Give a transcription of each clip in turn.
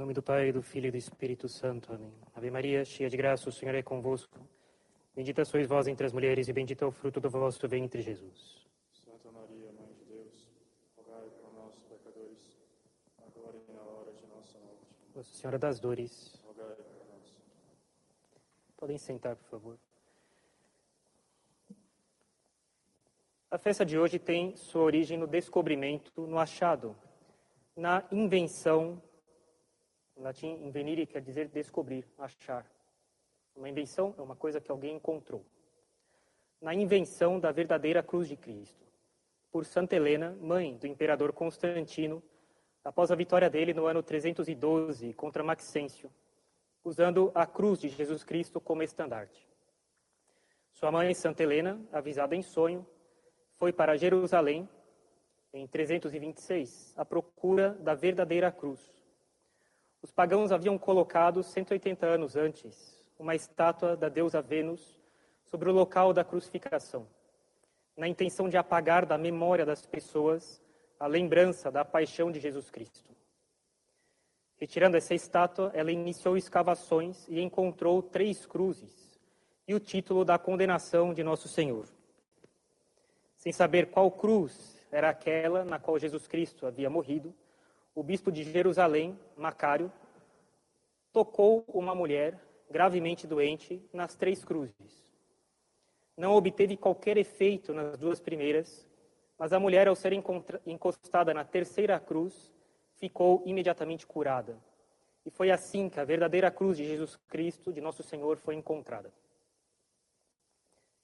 Em nome do Pai, do Filho e do Espírito Santo. Amém. Ave Maria, cheia de graça, o Senhor é convosco. Bendita sois vós entre as mulheres e bendito é o fruto do vosso ventre, Jesus. Santa Maria, Mãe de Deus, rogai por nós, pecadores, agora e na hora de nossa morte. Nossa Senhora das Dores. Rogai por nós. Podem sentar, por favor. A festa de hoje tem sua origem no descobrimento, no achado, na invenção. Em latim, invenire quer dizer descobrir, achar. Uma invenção é uma coisa que alguém encontrou. Na invenção da verdadeira cruz de Cristo, por Santa Helena, mãe do imperador Constantino, após a vitória dele no ano 312 contra Maxêncio, usando a cruz de Jesus Cristo como estandarte. Sua mãe, Santa Helena, avisada em sonho, foi para Jerusalém em 326 à procura da verdadeira cruz. Os pagãos haviam colocado 180 anos antes uma estátua da deusa Vênus sobre o local da crucificação, na intenção de apagar da memória das pessoas a lembrança da paixão de Jesus Cristo. Retirando essa estátua, ela iniciou escavações e encontrou três cruzes e o título da condenação de Nosso Senhor sem saber qual cruz era aquela na qual Jesus Cristo havia morrido, o bispo de Jerusalém, Macário, tocou uma mulher gravemente doente nas três cruzes. Não obteve qualquer efeito nas duas primeiras, mas a mulher, ao ser encostada na terceira cruz, ficou imediatamente curada. E foi assim que a verdadeira cruz de Jesus Cristo, de nosso Senhor, foi encontrada.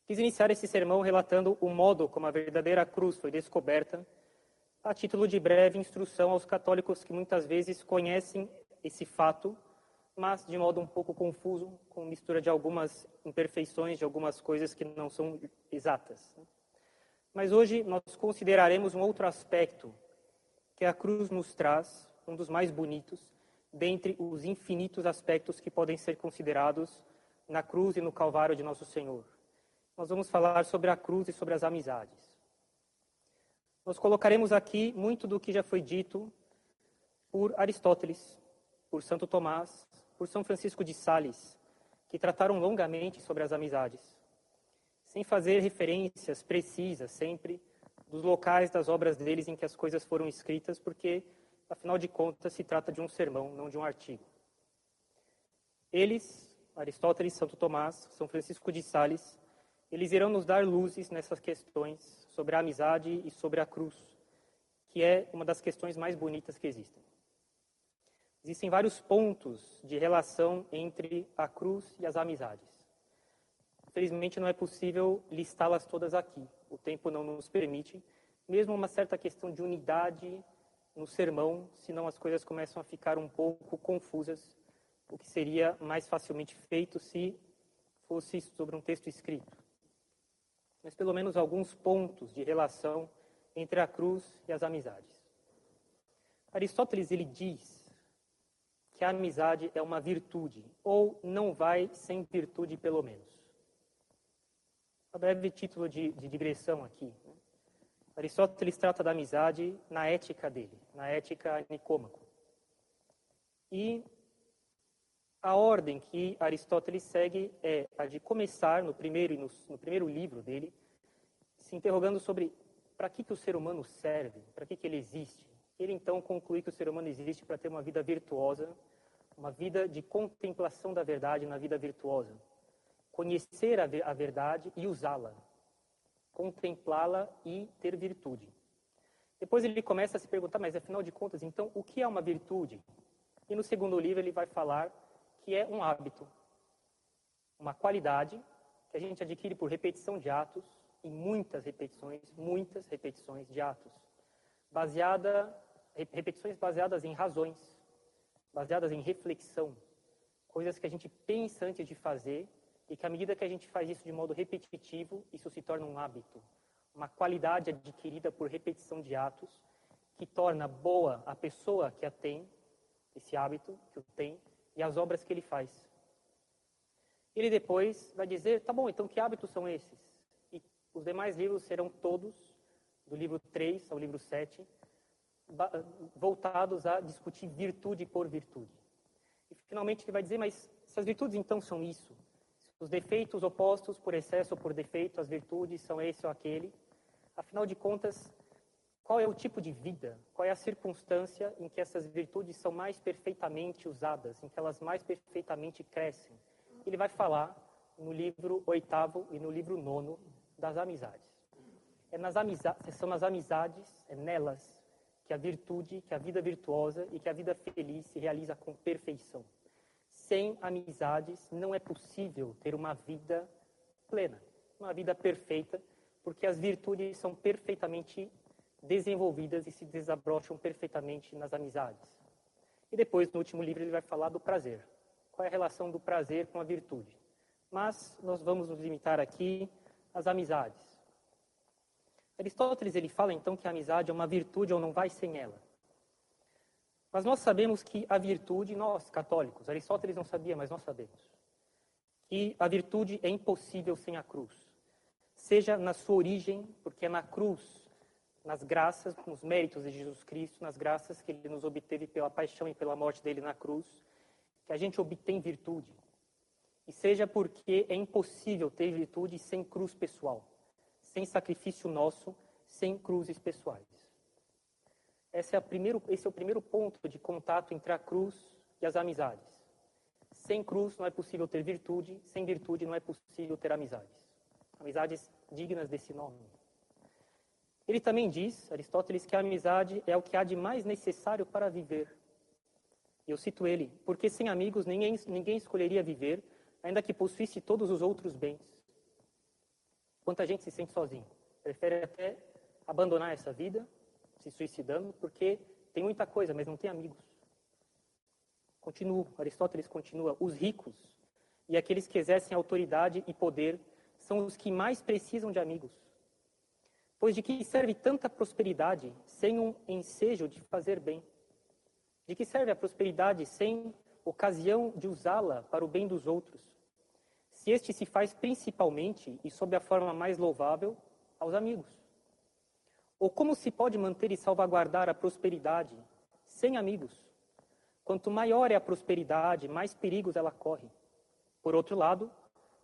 Quis iniciar esse sermão relatando o modo como a verdadeira cruz foi descoberta, a título de breve instrução aos católicos que muitas vezes conhecem esse fato, mas de modo um pouco confuso, com mistura de algumas imperfeições, de algumas coisas que não são exatas. Mas hoje nós consideraremos um outro aspecto que a cruz nos traz, um dos mais bonitos, dentre os infinitos aspectos que podem ser considerados na cruz e no Calvário de Nosso Senhor nós vamos falar sobre a cruz e sobre as amizades. Nós colocaremos aqui muito do que já foi dito por Aristóteles, por Santo Tomás, por São Francisco de Sales, que trataram longamente sobre as amizades, sem fazer referências precisas sempre dos locais das obras deles em que as coisas foram escritas, porque, afinal de contas, se trata de um sermão, não de um artigo. Eles, Aristóteles, Santo Tomás, São Francisco de Sales, eles irão nos dar luzes nessas questões sobre a amizade e sobre a cruz, que é uma das questões mais bonitas que existem. Existem vários pontos de relação entre a cruz e as amizades. Infelizmente, não é possível listá-las todas aqui. O tempo não nos permite, mesmo uma certa questão de unidade no sermão, senão as coisas começam a ficar um pouco confusas, o que seria mais facilmente feito se fosse sobre um texto escrito mas pelo menos alguns pontos de relação entre a cruz e as amizades. Aristóteles ele diz que a amizade é uma virtude, ou não vai sem virtude, pelo menos. Um breve título de, de digressão aqui. Né? Aristóteles trata da amizade na ética dele, na ética nicômaco. E a ordem que Aristóteles segue é a de começar no primeiro, no, no primeiro livro dele, se interrogando sobre para que, que o ser humano serve, para que, que ele existe. Ele então conclui que o ser humano existe para ter uma vida virtuosa, uma vida de contemplação da verdade na vida virtuosa. Conhecer a, a verdade e usá-la. Contemplá-la e ter virtude. Depois ele começa a se perguntar, mas afinal de contas, então, o que é uma virtude? E no segundo livro ele vai falar que é um hábito, uma qualidade que a gente adquire por repetição de atos, e muitas repetições, muitas repetições de atos, baseada, repetições baseadas em razões, baseadas em reflexão, coisas que a gente pensa antes de fazer e que à medida que a gente faz isso de modo repetitivo, isso se torna um hábito, uma qualidade adquirida por repetição de atos que torna boa a pessoa que a tem, esse hábito que o tem, e as obras que ele faz. Ele depois vai dizer, tá bom, então que hábitos são esses? E os demais livros serão todos, do livro 3 ao livro 7, voltados a discutir virtude por virtude. E finalmente ele vai dizer, mas se as virtudes então são isso, os defeitos opostos por excesso ou por defeito, as virtudes são esse ou aquele, afinal de contas, qual é o tipo de vida, qual é a circunstância em que essas virtudes são mais perfeitamente usadas, em que elas mais perfeitamente crescem? Ele vai falar no livro oitavo e no livro nono das amizades. É nas amizades, são nas amizades, é nelas que a virtude, que a vida virtuosa e que a vida feliz se realiza com perfeição. Sem amizades não é possível ter uma vida plena, uma vida perfeita, porque as virtudes são perfeitamente desenvolvidas e se desabrocham perfeitamente nas amizades. E depois, no último livro, ele vai falar do prazer. Qual é a relação do prazer com a virtude? Mas nós vamos nos limitar aqui às amizades. Aristóteles ele fala então que a amizade é uma virtude ou não vai sem ela. Mas nós sabemos que a virtude, nós católicos, Aristóteles não sabia, mas nós sabemos, que a virtude é impossível sem a cruz. Seja na sua origem, porque é na cruz, nas graças, nos méritos de Jesus Cristo, nas graças que ele nos obteve pela paixão e pela morte dele na cruz, que a gente obtém virtude. E seja porque é impossível ter virtude sem cruz pessoal sem sacrifício nosso, sem cruzes pessoais. Esse é, primeiro, esse é o primeiro ponto de contato entre a cruz e as amizades. Sem cruz não é possível ter virtude, sem virtude não é possível ter amizades. Amizades dignas desse nome. Ele também diz, Aristóteles, que a amizade é o que há de mais necessário para viver. Eu cito ele, porque sem amigos ninguém, ninguém escolheria viver, ainda que possuísse todos os outros bens. Quanta gente se sente sozinho. Prefere até abandonar essa vida, se suicidando, porque tem muita coisa, mas não tem amigos. Continua, Aristóteles continua, os ricos e aqueles que exercem autoridade e poder são os que mais precisam de amigos. Pois de que serve tanta prosperidade sem um ensejo de fazer bem? De que serve a prosperidade sem ocasião de usá-la para o bem dos outros? se este se faz principalmente e sob a forma mais louvável aos amigos? Ou como se pode manter e salvaguardar a prosperidade sem amigos? Quanto maior é a prosperidade, mais perigos ela corre. Por outro lado,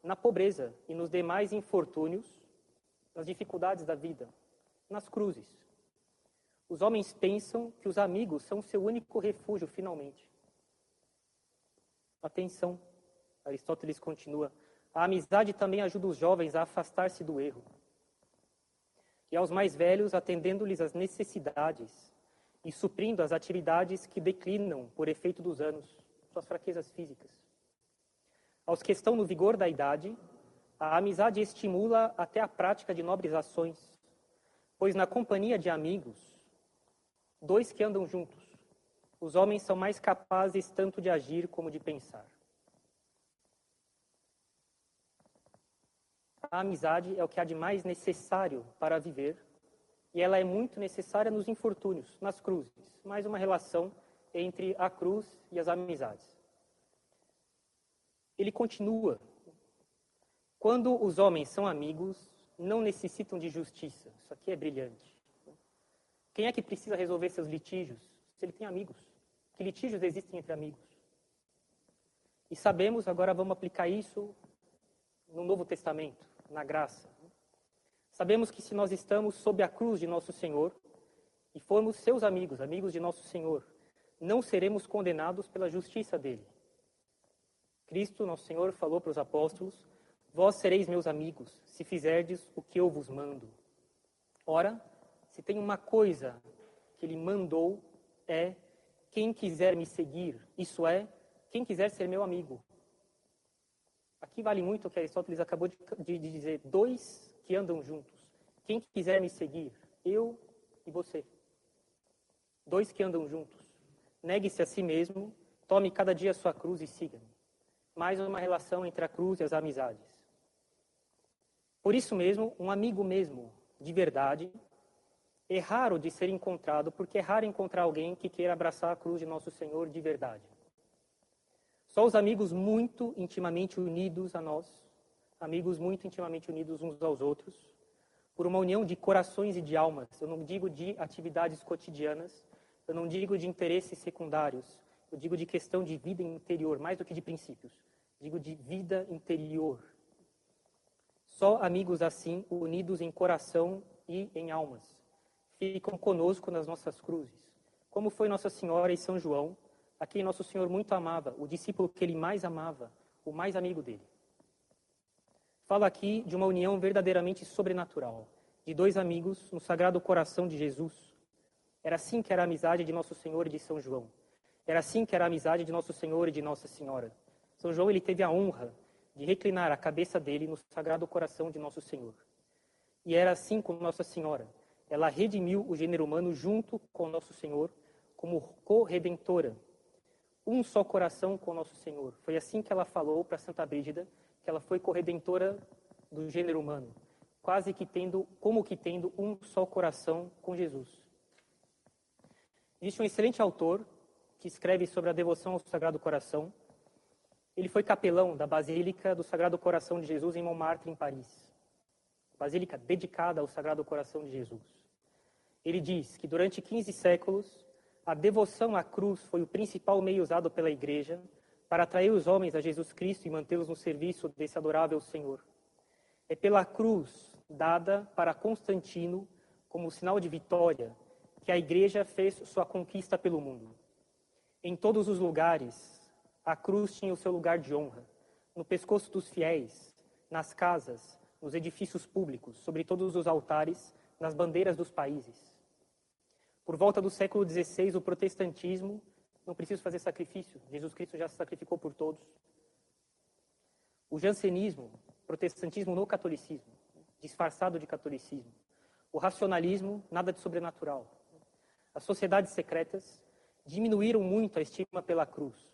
na pobreza e nos demais infortúnios, nas dificuldades da vida, nas cruzes. Os homens pensam que os amigos são seu único refúgio finalmente. Atenção, Aristóteles continua. A amizade também ajuda os jovens a afastar-se do erro. E aos mais velhos, atendendo-lhes as necessidades e suprindo as atividades que declinam por efeito dos anos, suas fraquezas físicas. Aos que estão no vigor da idade, a amizade estimula até a prática de nobres ações, pois na companhia de amigos, dois que andam juntos, os homens são mais capazes tanto de agir como de pensar. a amizade é o que há de mais necessário para viver e ela é muito necessária nos infortúnios, nas cruzes. Mais uma relação entre a cruz e as amizades. Ele continua. Quando os homens são amigos, não necessitam de justiça. Isso aqui é brilhante. Quem é que precisa resolver seus litígios? Se ele tem amigos. Que litígios existem entre amigos? E sabemos, agora vamos aplicar isso no Novo Testamento na graça. Sabemos que se nós estamos sob a cruz de nosso Senhor e formos seus amigos, amigos de nosso Senhor, não seremos condenados pela justiça dele. Cristo, nosso Senhor, falou para os apóstolos: Vós sereis meus amigos, se fizerdes o que eu vos mando. Ora, se tem uma coisa que ele mandou, é quem quiser me seguir, isso é, quem quiser ser meu amigo, Aqui vale muito o que Aristóteles acabou de, de, de dizer: dois que andam juntos. Quem quiser me seguir, eu e você. Dois que andam juntos. Negue-se a si mesmo, tome cada dia a sua cruz e siga-me. Mais uma relação entre a cruz e as amizades. Por isso mesmo, um amigo mesmo, de verdade, é raro de ser encontrado, porque é raro encontrar alguém que queira abraçar a cruz de nosso Senhor de verdade. Só os amigos muito intimamente unidos a nós, amigos muito intimamente unidos uns aos outros, por uma união de corações e de almas. Eu não digo de atividades cotidianas, eu não digo de interesses secundários. eu digo de questão de vida interior, mais do que de princípios. Digo de vida interior. Só amigos assim, unidos em coração e em almas, ficam conosco nas nossas cruzes. Como foi Nossa Senhora e São João, a quem Nosso Senhor muito amava, o discípulo que ele mais amava, o mais amigo dele. Falo aqui de uma união verdadeiramente sobrenatural, de dois amigos no Sagrado Coração de Jesus. Era assim que era a amizade de Nosso Senhor e de São João. Era assim que era a amizade de Nosso Senhor e de Nossa Senhora. São João ele teve a honra de reclinar a cabeça dele no Sagrado Coração de Nosso Senhor. E era assim com Nossa Senhora. Ela redimiu o gênero humano junto com Nosso Senhor como corredentora. Um só coração com Nosso Senhor. Foi assim que ela falou para Santa Brígida, que ela foi corredentora do gênero humano, quase que tendo, como que tendo um só coração com Jesus. Existe um excelente autor que escreve sobre a devoção ao Sagrado Coração. Ele foi capelão da Basílica do Sagrado Coração de Jesus em Montmartre, em Paris. Basílica dedicada ao Sagrado Coração de Jesus. Ele diz que durante 15 séculos, a devoção à cruz foi o principal meio usado pela Igreja para atrair os homens a Jesus Cristo e mantê-los no serviço desse adorável Senhor. É pela cruz dada para Constantino como sinal de vitória que a Igreja fez sua conquista pelo mundo. Em todos os lugares, a cruz tinha o seu lugar de honra. No pescoço dos fiéis, nas casas, nos edifícios públicos, sobre todos os altares, nas bandeiras dos países. Por volta do século XVI, o protestantismo não precisa fazer sacrifício. Jesus Cristo já se sacrificou por todos. O jansenismo, protestantismo no catolicismo, disfarçado de catolicismo. O racionalismo, nada de sobrenatural. As sociedades secretas, diminuíram muito a estima pela cruz.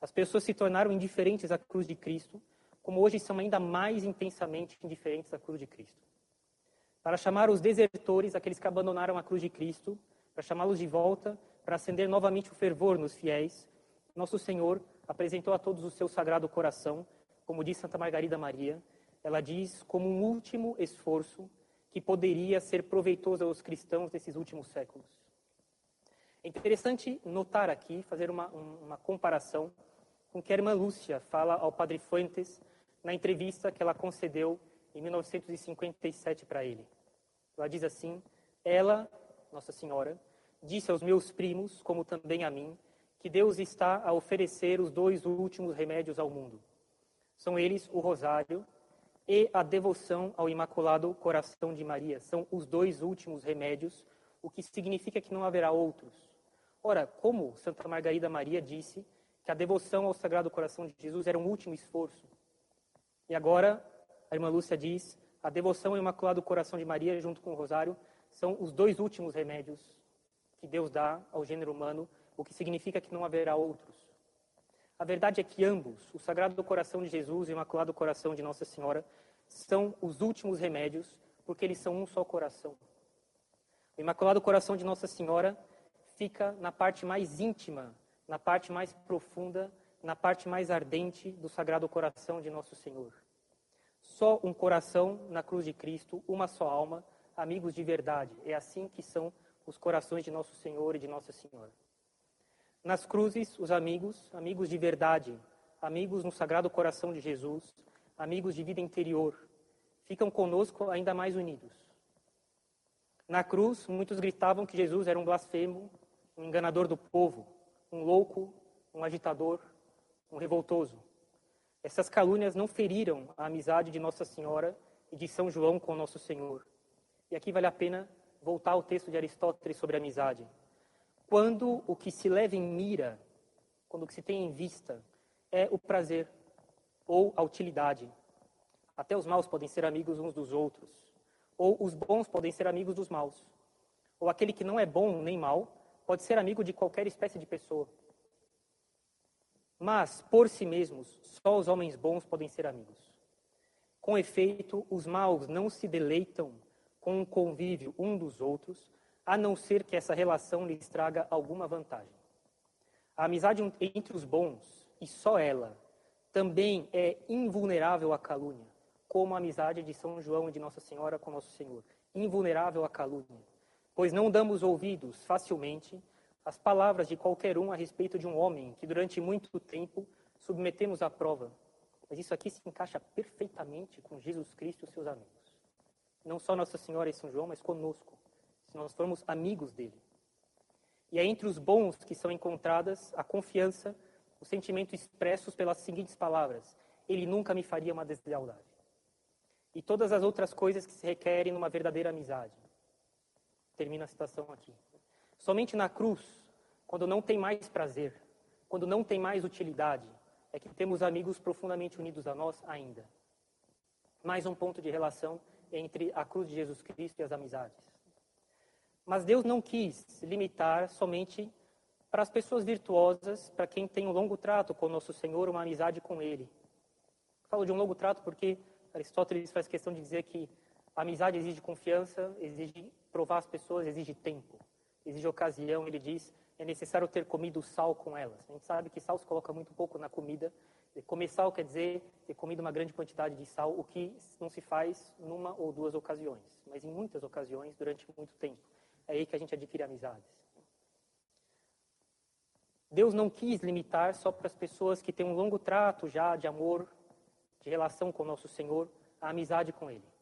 As pessoas se tornaram indiferentes à cruz de Cristo, como hoje são ainda mais intensamente indiferentes à cruz de Cristo. Para chamar os desertores, aqueles que abandonaram a cruz de Cristo, para chamá-los de volta, para acender novamente o fervor nos fiéis, nosso Senhor apresentou a todos o seu sagrado coração, como diz Santa Margarida Maria. Ela diz como um último esforço que poderia ser proveitoso aos cristãos desses últimos séculos. É interessante notar aqui, fazer uma, uma comparação com o que a irmã Lúcia fala ao padre Fuentes na entrevista que ela concedeu em 1957 para ele. Ela diz assim: Ela, Nossa Senhora, disse aos meus primos, como também a mim, que Deus está a oferecer os dois últimos remédios ao mundo. São eles o rosário e a devoção ao Imaculado Coração de Maria. São os dois últimos remédios, o que significa que não haverá outros. Ora, como Santa Margarida Maria disse que a devoção ao Sagrado Coração de Jesus era um último esforço. E agora, a irmã Lúcia diz, a devoção ao Imaculado Coração de Maria, junto com o Rosário, são os dois últimos remédios que Deus dá ao gênero humano, o que significa que não haverá outros. A verdade é que ambos, o Sagrado Coração de Jesus e o Imaculado Coração de Nossa Senhora, são os últimos remédios, porque eles são um só coração. O Imaculado Coração de Nossa Senhora fica na parte mais íntima, na parte mais profunda, na parte mais ardente do Sagrado Coração de Nosso Senhor. Só um coração na cruz de Cristo, uma só alma, amigos de verdade. É assim que são os corações de Nosso Senhor e de Nossa Senhora. Nas cruzes, os amigos, amigos de verdade, amigos no Sagrado Coração de Jesus, amigos de vida interior, ficam conosco ainda mais unidos. Na cruz, muitos gritavam que Jesus era um blasfemo, um enganador do povo, um louco, um agitador, um revoltoso. Essas calúnias não feriram a amizade de Nossa Senhora e de São João com Nosso Senhor. E aqui vale a pena voltar ao texto de Aristóteles sobre amizade. Quando o que se leva em mira, quando o que se tem em vista é o prazer ou a utilidade. Até os maus podem ser amigos uns dos outros, ou os bons podem ser amigos dos maus. Ou aquele que não é bom nem mal pode ser amigo de qualquer espécie de pessoa. Mas, por si mesmos, só os homens bons podem ser amigos. Com efeito, os maus não se deleitam com o convívio um dos outros, a não ser que essa relação lhes traga alguma vantagem. A amizade entre os bons, e só ela, também é invulnerável à calúnia, como a amizade de São João e de Nossa Senhora com Nosso Senhor. Invulnerável à calúnia pois não damos ouvidos facilmente as palavras de qualquer um a respeito de um homem que durante muito tempo submetemos à prova. Mas isso aqui se encaixa perfeitamente com Jesus Cristo e seus amigos. Não só Nossa Senhora e São João, mas conosco, se nós formos amigos dele. E é entre os bons que são encontradas a confiança, o sentimento expressos pelas seguintes palavras: Ele nunca me faria uma deslealdade. E todas as outras coisas que se requerem numa verdadeira amizade. Termina a citação aqui. Somente na cruz, quando não tem mais prazer, quando não tem mais utilidade, é que temos amigos profundamente unidos a nós ainda. Mais um ponto de relação entre a cruz de Jesus Cristo e as amizades. Mas Deus não quis limitar somente para as pessoas virtuosas, para quem tem um longo trato com o nosso Senhor, uma amizade com Ele. Falo de um longo trato porque Aristóteles faz questão de dizer que a amizade exige confiança, exige provar as pessoas, exige tempo, exige ocasião. Ele diz é necessário ter comido sal com elas. A gente sabe que sal se coloca muito pouco na comida. Comer sal quer dizer ter comido uma grande quantidade de sal, o que não se faz numa ou duas ocasiões, mas em muitas ocasiões durante muito tempo. É aí que a gente adquire amizades. Deus não quis limitar só para as pessoas que têm um longo trato já de amor, de relação com o nosso Senhor, a amizade com Ele.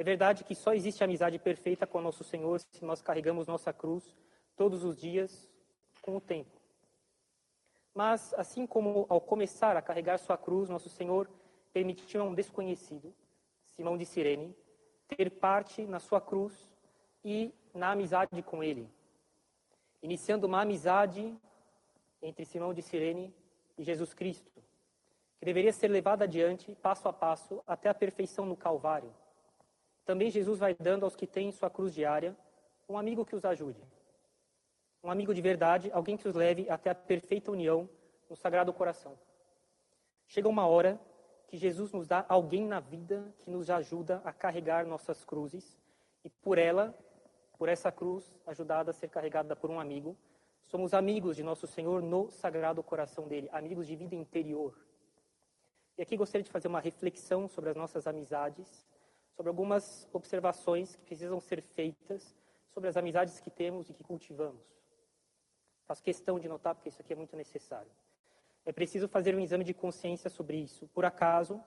É verdade que só existe amizade perfeita com nosso Senhor se nós carregamos nossa cruz todos os dias com o tempo. Mas, assim como ao começar a carregar sua cruz, nosso Senhor permitiu a um desconhecido, Simão de Cirene, ter parte na sua cruz e na amizade com ele, iniciando uma amizade entre Simão de Cirene e Jesus Cristo, que deveria ser levada adiante, passo a passo, até a perfeição no Calvário. Também Jesus vai dando aos que têm sua cruz diária um amigo que os ajude um amigo de verdade, alguém que os leve até a perfeita união no Sagrado Coração. Chega uma hora que Jesus nos dá alguém na vida que nos ajuda a carregar nossas cruzes e por ela, por essa cruz ajudada a ser carregada por um amigo, somos amigos de nosso Senhor no Sagrado Coração dele, amigos de vida interior. E aqui gostaria de fazer uma reflexão sobre as nossas amizades, sobre algumas observações que precisam ser feitas sobre as amizades que temos e que cultivamos. Faço questão de notar porque isso aqui é muito necessário. É preciso fazer um exame de consciência sobre isso. Por acaso,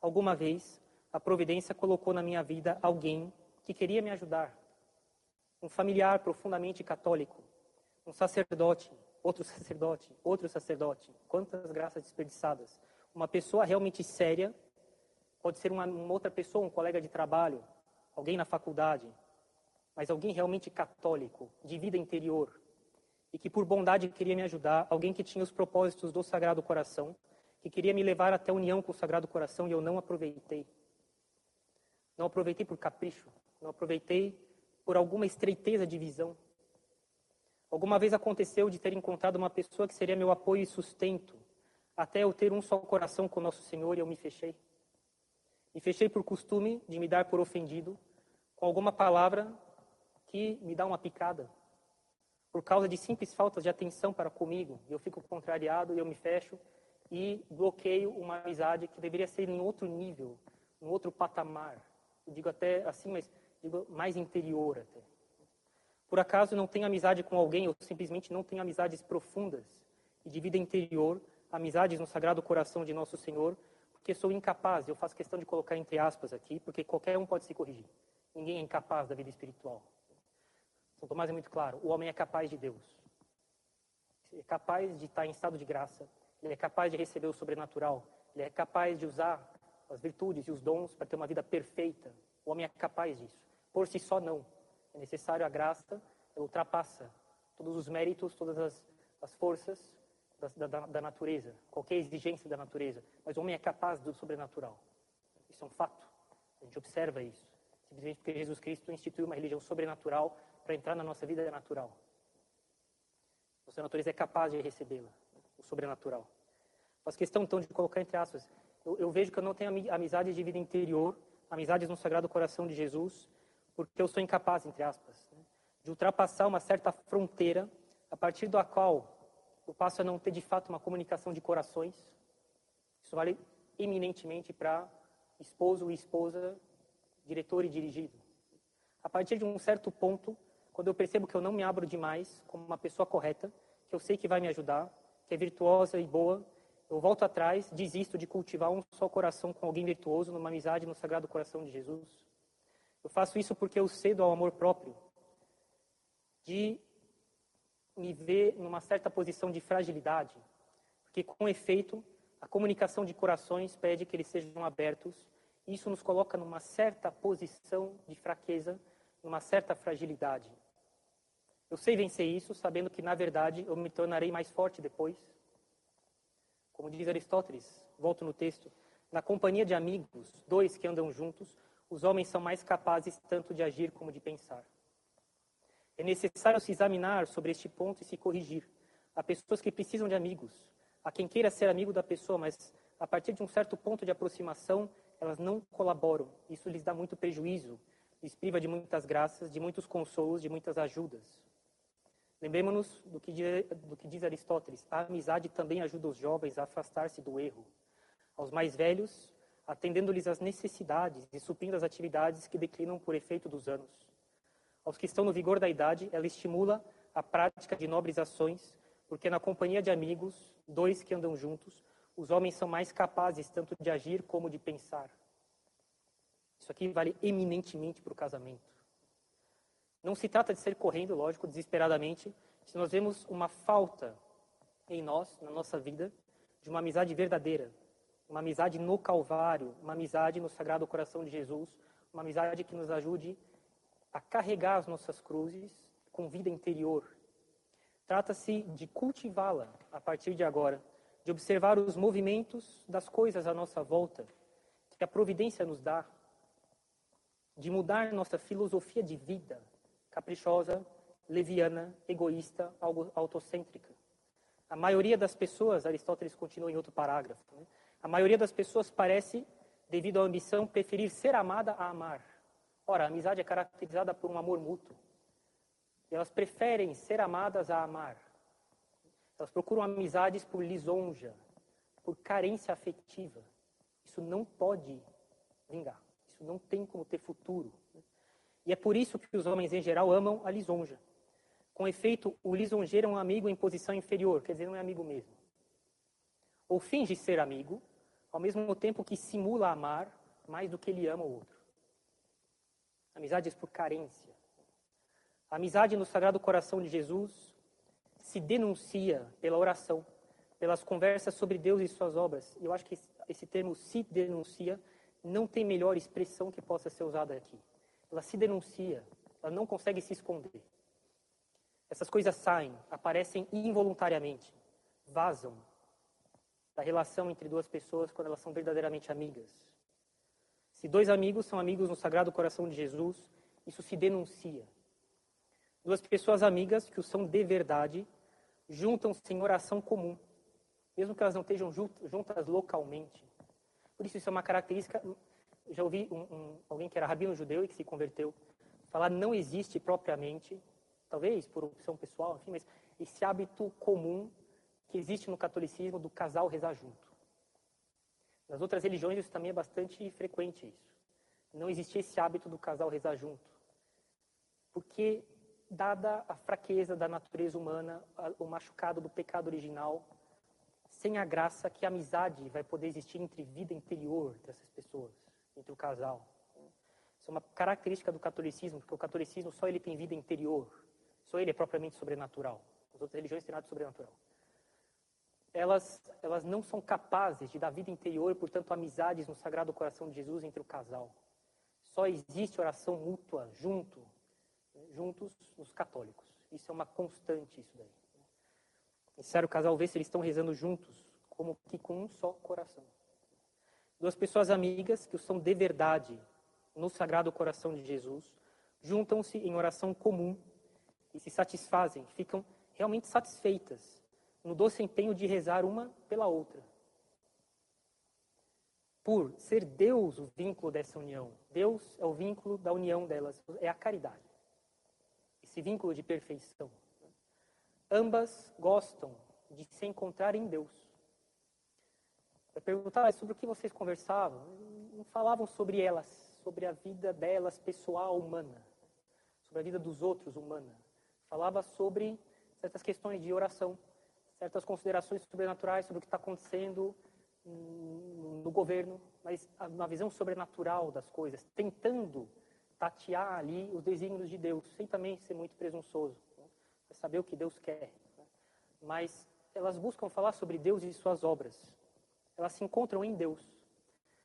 alguma vez, a providência colocou na minha vida alguém que queria me ajudar? Um familiar profundamente católico, um sacerdote, outro sacerdote, outro sacerdote. Quantas graças desperdiçadas. Uma pessoa realmente séria, pode ser uma, uma outra pessoa, um colega de trabalho, alguém na faculdade, mas alguém realmente católico, de vida interior, e que por bondade queria me ajudar, alguém que tinha os propósitos do Sagrado Coração, que queria me levar até a união com o Sagrado Coração e eu não aproveitei. Não aproveitei por capricho, não aproveitei por alguma estreiteza de visão. Alguma vez aconteceu de ter encontrado uma pessoa que seria meu apoio e sustento, até eu ter um só coração com Nosso Senhor e eu me fechei. Me fechei por costume de me dar por ofendido com alguma palavra que me dá uma picada, por causa de simples faltas de atenção para comigo, eu fico contrariado e eu me fecho e bloqueio uma amizade que deveria ser em outro nível, em outro patamar. Eu digo até assim, mas digo mais interior até. Por acaso não tenho amizade com alguém ou simplesmente não tenho amizades profundas e de vida interior, amizades no Sagrado Coração de Nosso Senhor, porque sou incapaz, eu faço questão de colocar entre aspas aqui, porque qualquer um pode se corrigir. Ninguém é incapaz da vida espiritual. São Tomás é muito claro: o homem é capaz de Deus. Ele é capaz de estar em estado de graça. Ele é capaz de receber o sobrenatural. Ele é capaz de usar as virtudes e os dons para ter uma vida perfeita. O homem é capaz disso. Por si só, não. É necessário a graça, ultrapassa todos os méritos, todas as, as forças da, da, da, natureza, qualquer exigência da natureza. Mas o homem é capaz do sobrenatural. Isso é um fato. A gente observa isso. Simplesmente porque Jesus Cristo instituiu uma religião sobrenatural para entrar na nossa vida natural. Nossa natureza é capaz de recebê-la, o sobrenatural. Faço questão, então, de colocar entre aspas. Eu, eu vejo que eu não tenho amizades de vida interior, amizades no Sagrado Coração de Jesus, porque eu sou incapaz, entre aspas, né, de ultrapassar uma certa fronteira a partir da qual eu passo a não ter de fato uma comunicação de corações. Isso vale eminentemente para esposo e esposa, diretor e dirigido. A partir de um certo ponto, quando eu percebo que eu não me abro demais como uma pessoa correta, que eu sei que vai me ajudar, que é virtuosa e boa, eu volto atrás, desisto de cultivar um só coração com alguém virtuoso, numa amizade no Sagrado Coração de Jesus. Eu faço isso porque eu cedo ao amor próprio, de me ver numa certa posição de fragilidade, porque com efeito a comunicação de corações pede que eles sejam abertos. Isso nos coloca numa certa posição de fraqueza, numa certa fragilidade. Eu sei vencer isso, sabendo que, na verdade, eu me tornarei mais forte depois. Como diz Aristóteles, volto no texto, na companhia de amigos, dois que andam juntos, os homens são mais capazes tanto de agir como de pensar. É necessário se examinar sobre este ponto e se corrigir. Há pessoas que precisam de amigos, a quem queira ser amigo da pessoa, mas a partir de um certo ponto de aproximação, elas não colaboram. Isso lhes dá muito prejuízo, lhes priva de muitas graças, de muitos consolos, de muitas ajudas. Lembremos-nos do, do que diz Aristóteles: a amizade também ajuda os jovens a afastar-se do erro. Aos mais velhos, atendendo-lhes às necessidades e suprindo as atividades que declinam por efeito dos anos. Aos que estão no vigor da idade, ela estimula a prática de nobres ações, porque na companhia de amigos, dois que andam juntos, os homens são mais capazes tanto de agir como de pensar. Isso aqui vale eminentemente para o casamento. Não se trata de ser correndo, lógico, desesperadamente, se nós vemos uma falta em nós, na nossa vida, de uma amizade verdadeira, uma amizade no Calvário, uma amizade no Sagrado Coração de Jesus, uma amizade que nos ajude a carregar as nossas cruzes com vida interior, Trata-se de cultivá-la a partir de agora, de observar os movimentos das coisas à nossa volta, que a providência nos dá, de mudar nossa filosofia de vida, caprichosa, leviana, egoísta, autocêntrica. A maioria das pessoas, Aristóteles continua em outro parágrafo, né? a maioria das pessoas parece, devido à ambição, preferir ser amada a amar. Ora, a amizade é caracterizada por um amor mútuo. Elas preferem ser amadas a amar. Elas procuram amizades por lisonja, por carência afetiva. Isso não pode vingar. Isso não tem como ter futuro. E é por isso que os homens em geral amam a lisonja. Com efeito, o lisonjeiro é um amigo em posição inferior, quer dizer, não é amigo mesmo. Ou finge ser amigo, ao mesmo tempo que simula amar mais do que ele ama o outro. Amizades por carência. A amizade no Sagrado Coração de Jesus se denuncia pela oração, pelas conversas sobre Deus e suas obras. E eu acho que esse termo se denuncia não tem melhor expressão que possa ser usada aqui. Ela se denuncia, ela não consegue se esconder. Essas coisas saem, aparecem involuntariamente, vazam da relação entre duas pessoas quando elas são verdadeiramente amigas. Se dois amigos são amigos no Sagrado Coração de Jesus, isso se denuncia. Duas pessoas amigas que o são de verdade juntam-se em oração comum, mesmo que elas não estejam juntas localmente. Por isso, isso é uma característica. Já ouvi um, um, alguém que era rabino judeu e que se converteu falar não existe propriamente, talvez por opção pessoal, enfim, mas esse hábito comum que existe no catolicismo do casal rezar junto. Nas outras religiões isso também é bastante frequente isso. Não existe esse hábito do casal rezar junto. Porque dada a fraqueza da natureza humana, o machucado do pecado original, sem a graça que a amizade vai poder existir entre vida interior dessas pessoas, entre o casal. Isso é uma característica do catolicismo, porque o catolicismo só ele tem vida interior, só ele é propriamente sobrenatural. As outras religiões têm nada de sobrenatural. Elas, elas não são capazes de dar vida interior, portanto, amizades no Sagrado Coração de Jesus entre o casal. Só existe oração mútua, junto, juntos os católicos. Isso é uma constante, isso daí. Necessário o casal ver se eles estão rezando juntos, como que com um só coração. Duas pessoas amigas que são de verdade no Sagrado Coração de Jesus, juntam-se em oração comum e se satisfazem, ficam realmente satisfeitas no doce empenho de rezar uma pela outra. Por ser Deus o vínculo dessa união. Deus é o vínculo da união delas, é a caridade esse vínculo de perfeição. Ambas gostam de se encontrar em Deus. Eu perguntava sobre o que vocês conversavam. Não falavam sobre elas, sobre a vida delas, pessoal, humana. sobre a vida dos outros, humana. Falava sobre certas questões de oração, certas considerações sobrenaturais sobre o que está acontecendo no governo, mas uma visão sobrenatural das coisas, tentando tatear ali os desígnios de Deus, sem também ser muito presunçoso, né? saber o que Deus quer. Né? Mas elas buscam falar sobre Deus e suas obras. Elas se encontram em Deus.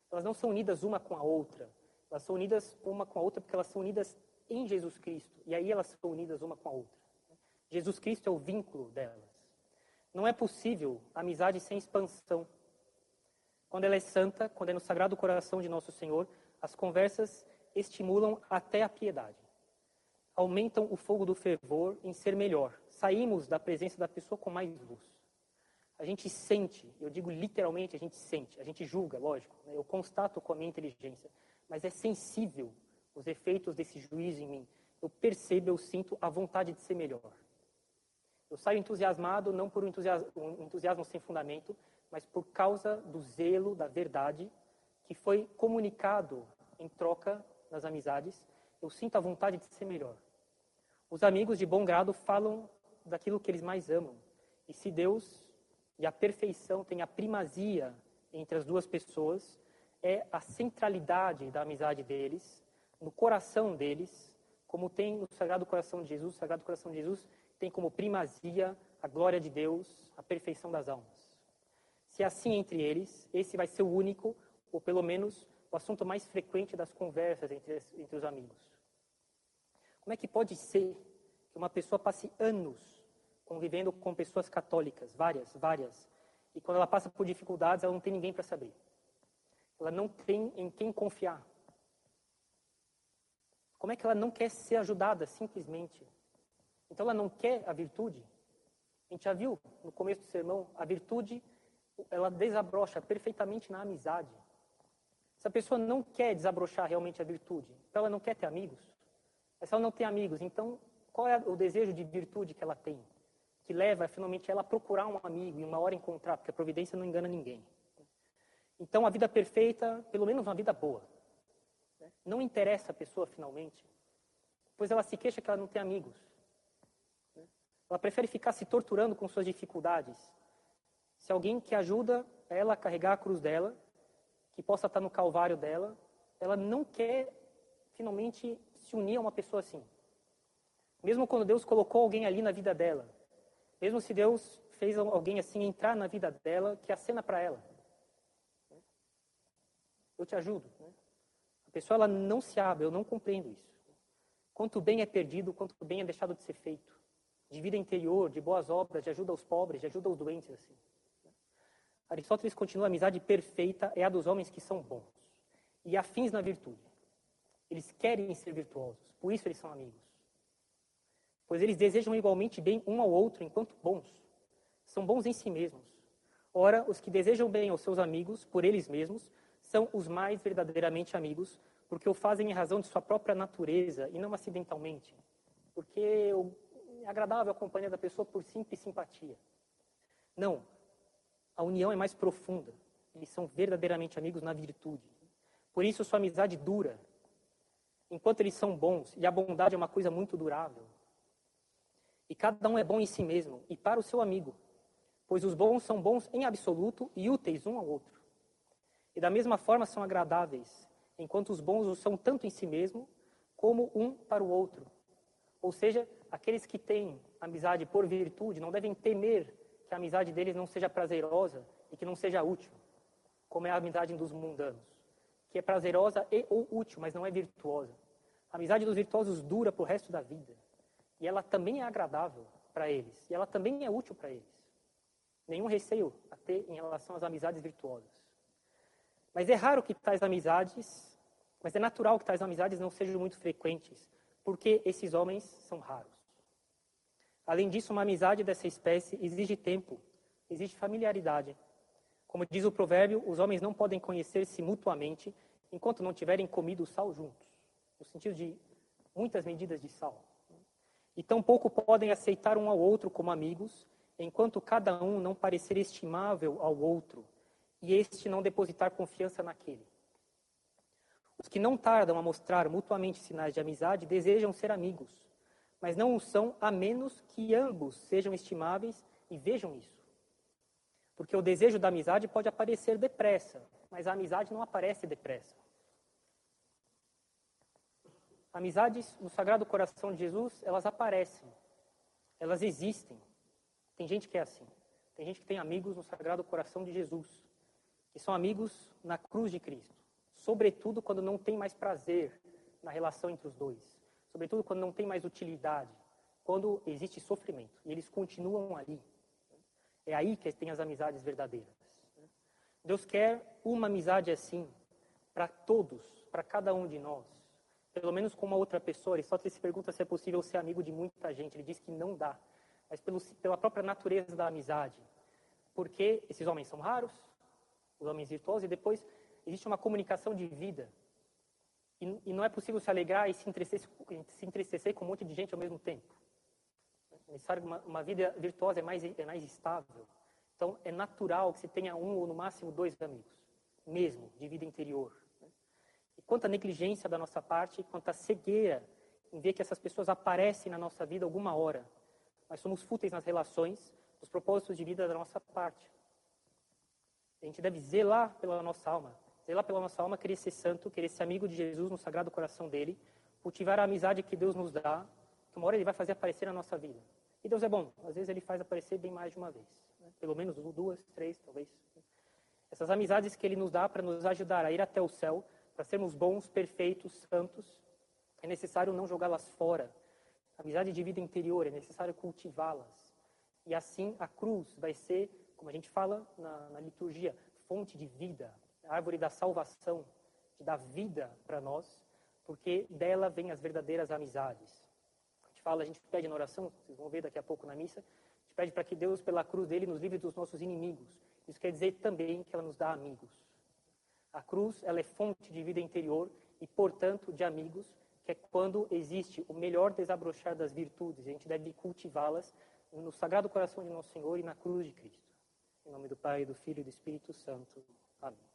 Elas não são unidas uma com a outra. Elas são unidas uma com a outra porque elas são unidas em Jesus Cristo. E aí elas são unidas uma com a outra. Jesus Cristo é o vínculo delas. Não é possível amizade sem expansão. Quando ela é santa, quando é no sagrado coração de nosso Senhor, as conversas estimulam até a piedade. Aumentam o fogo do fervor em ser melhor. Saímos da presença da pessoa com mais luz. A gente sente, eu digo literalmente, a gente sente, a gente julga, lógico, né? eu constato com a minha inteligência, mas é sensível os efeitos desse juízo em mim. Eu percebo, eu sinto a vontade de ser melhor. Eu saio entusiasmado não por um entusiasmo, um entusiasmo sem fundamento, mas por causa do zelo, da verdade que foi comunicado em troca nas amizades. Eu sinto a vontade de ser melhor. Os amigos de bom grado falam daquilo que eles mais amam. E se Deus e a perfeição têm a primazia entre as duas pessoas, é a centralidade da amizade deles, no coração deles, como tem no Sagrado Coração de Jesus. O Sagrado Coração de Jesus tem como primazia a glória de Deus, a perfeição das almas. Se é assim entre eles, esse vai ser o único, ou pelo menos o assunto mais frequente das conversas entre, entre os amigos. Como é que pode ser que uma pessoa passe anos convivendo com pessoas católicas, várias, várias, e quando ela passa por dificuldades, ela não tem ninguém para saber. Ela não tem em quem confiar. Como é que ela não quer ser ajudada simplesmente? Então ela não quer a virtude. A gente já viu no começo do sermão, a virtude, ela desabrocha perfeitamente na amizade. Se a pessoa não quer desabrochar realmente a virtude, então ela não quer ter amigos. Se ela não tem amigos, então qual é o desejo de virtude que ela tem? Que leva finalmente ela a procurar um amigo e uma hora encontrar, porque a providência não engana ninguém. Então a vida perfeita, pelo menos uma vida boa. Não interessa a pessoa finalmente, pois ela se queixa que ela não tem amigos. Ela prefere ficar se torturando com suas dificuldades. Se alguém que ajuda ela a carregar a cruz dela, que possa estar no calvário dela, ela não quer finalmente se unir a uma pessoa assim. Mesmo quando Deus colocou alguém ali na vida dela, mesmo se Deus fez alguém assim entrar na vida dela, que acena para ela. Eu te ajudo. Né? A pessoa ela não se abre, eu não compreendo isso. Quanto bem é perdido, quanto bem é deixado de ser feito de vida interior, de boas obras, de ajuda aos pobres, de ajuda aos doentes. Assim. Aristóteles continua: a amizade perfeita é a dos homens que são bons e afins na virtude. Eles querem ser virtuosos, por isso eles são amigos. Pois eles desejam igualmente bem um ao outro enquanto bons. São bons em si mesmos. Ora, os que desejam bem aos seus amigos, por eles mesmos, são os mais verdadeiramente amigos, porque o fazem em razão de sua própria natureza e não acidentalmente. Porque o agradável a companhia da pessoa por simples simpatia. Não. A união é mais profunda. Eles são verdadeiramente amigos na virtude. Por isso sua amizade dura. Enquanto eles são bons, e a bondade é uma coisa muito durável. E cada um é bom em si mesmo e para o seu amigo, pois os bons são bons em absoluto e úteis um ao outro. E da mesma forma são agradáveis, enquanto os bons o são tanto em si mesmo como um para o outro. Ou seja, aqueles que têm amizade por virtude não devem temer que a amizade deles não seja prazerosa e que não seja útil, como é a amizade dos mundanos, que é prazerosa e ou útil, mas não é virtuosa. A amizade dos virtuosos dura para o resto da vida. E ela também é agradável para eles. E ela também é útil para eles. Nenhum receio a ter em relação às amizades virtuosas. Mas é raro que tais amizades, mas é natural que tais amizades não sejam muito frequentes, porque esses homens são raros. Além disso, uma amizade dessa espécie exige tempo, exige familiaridade. Como diz o provérbio, os homens não podem conhecer-se mutuamente enquanto não tiverem comido sal juntos, no sentido de muitas medidas de sal. E tampouco podem aceitar um ao outro como amigos, enquanto cada um não parecer estimável ao outro e este não depositar confiança naquele. Os que não tardam a mostrar mutuamente sinais de amizade desejam ser amigos, mas não o são a menos que ambos sejam estimáveis e vejam isso. Porque o desejo da amizade pode aparecer depressa, mas a amizade não aparece depressa. Amizades no Sagrado Coração de Jesus, elas aparecem, elas existem. Tem gente que é assim. Tem gente que tem amigos no Sagrado Coração de Jesus, que são amigos na cruz de Cristo. Sobretudo quando não tem mais prazer na relação entre os dois. Sobretudo quando não tem mais utilidade. Quando existe sofrimento. E eles continuam ali. É aí que tem as amizades verdadeiras. Deus quer uma amizade assim para todos, para cada um de nós. Pelo menos com uma outra pessoa. Aristóteles se pergunta se é possível ser amigo de muita gente. Ele diz que não dá mas pelo, pela própria natureza da amizade. Porque esses homens são raros, os homens virtuosos, e depois existe uma comunicação de vida. E, e não é possível se alegrar e se entristecer, se entristecer com um monte de gente ao mesmo tempo. É necessário uma, uma vida virtuosa é mais, é mais estável. Então, é natural que se tenha um ou no máximo dois amigos, mesmo, de vida interior. E quanto negligência da nossa parte, quanto cegueira em ver que essas pessoas aparecem na nossa vida alguma hora, nós somos fúteis nas relações, nos propósitos de vida da nossa parte. A gente deve zelar pela nossa alma, zelar pela nossa alma, querer ser santo, querer ser amigo de Jesus no sagrado coração dele, cultivar a amizade que Deus nos dá, que uma hora ele vai fazer aparecer na nossa vida. E Deus é bom, às vezes ele faz aparecer bem mais de uma vez, né? pelo menos duas, três, talvez. Essas amizades que ele nos dá para nos ajudar a ir até o céu, para sermos bons, perfeitos, santos, é necessário não jogá-las fora, amizade de vida interior, é necessário cultivá-las. E assim a cruz vai ser, como a gente fala na, na liturgia, fonte de vida, a árvore da salvação, que dá vida para nós, porque dela vem as verdadeiras amizades. A gente fala, a gente pede na oração, vocês vão ver daqui a pouco na missa, a gente pede para que Deus, pela cruz dele, nos livre dos nossos inimigos. Isso quer dizer também que ela nos dá amigos. A cruz, ela é fonte de vida interior e, portanto, de amigos, que é quando existe o melhor desabrochar das virtudes. A gente deve cultivá-las no Sagrado Coração de Nosso Senhor e na cruz de Cristo. Em nome do Pai, do Filho e do Espírito Santo. Amém.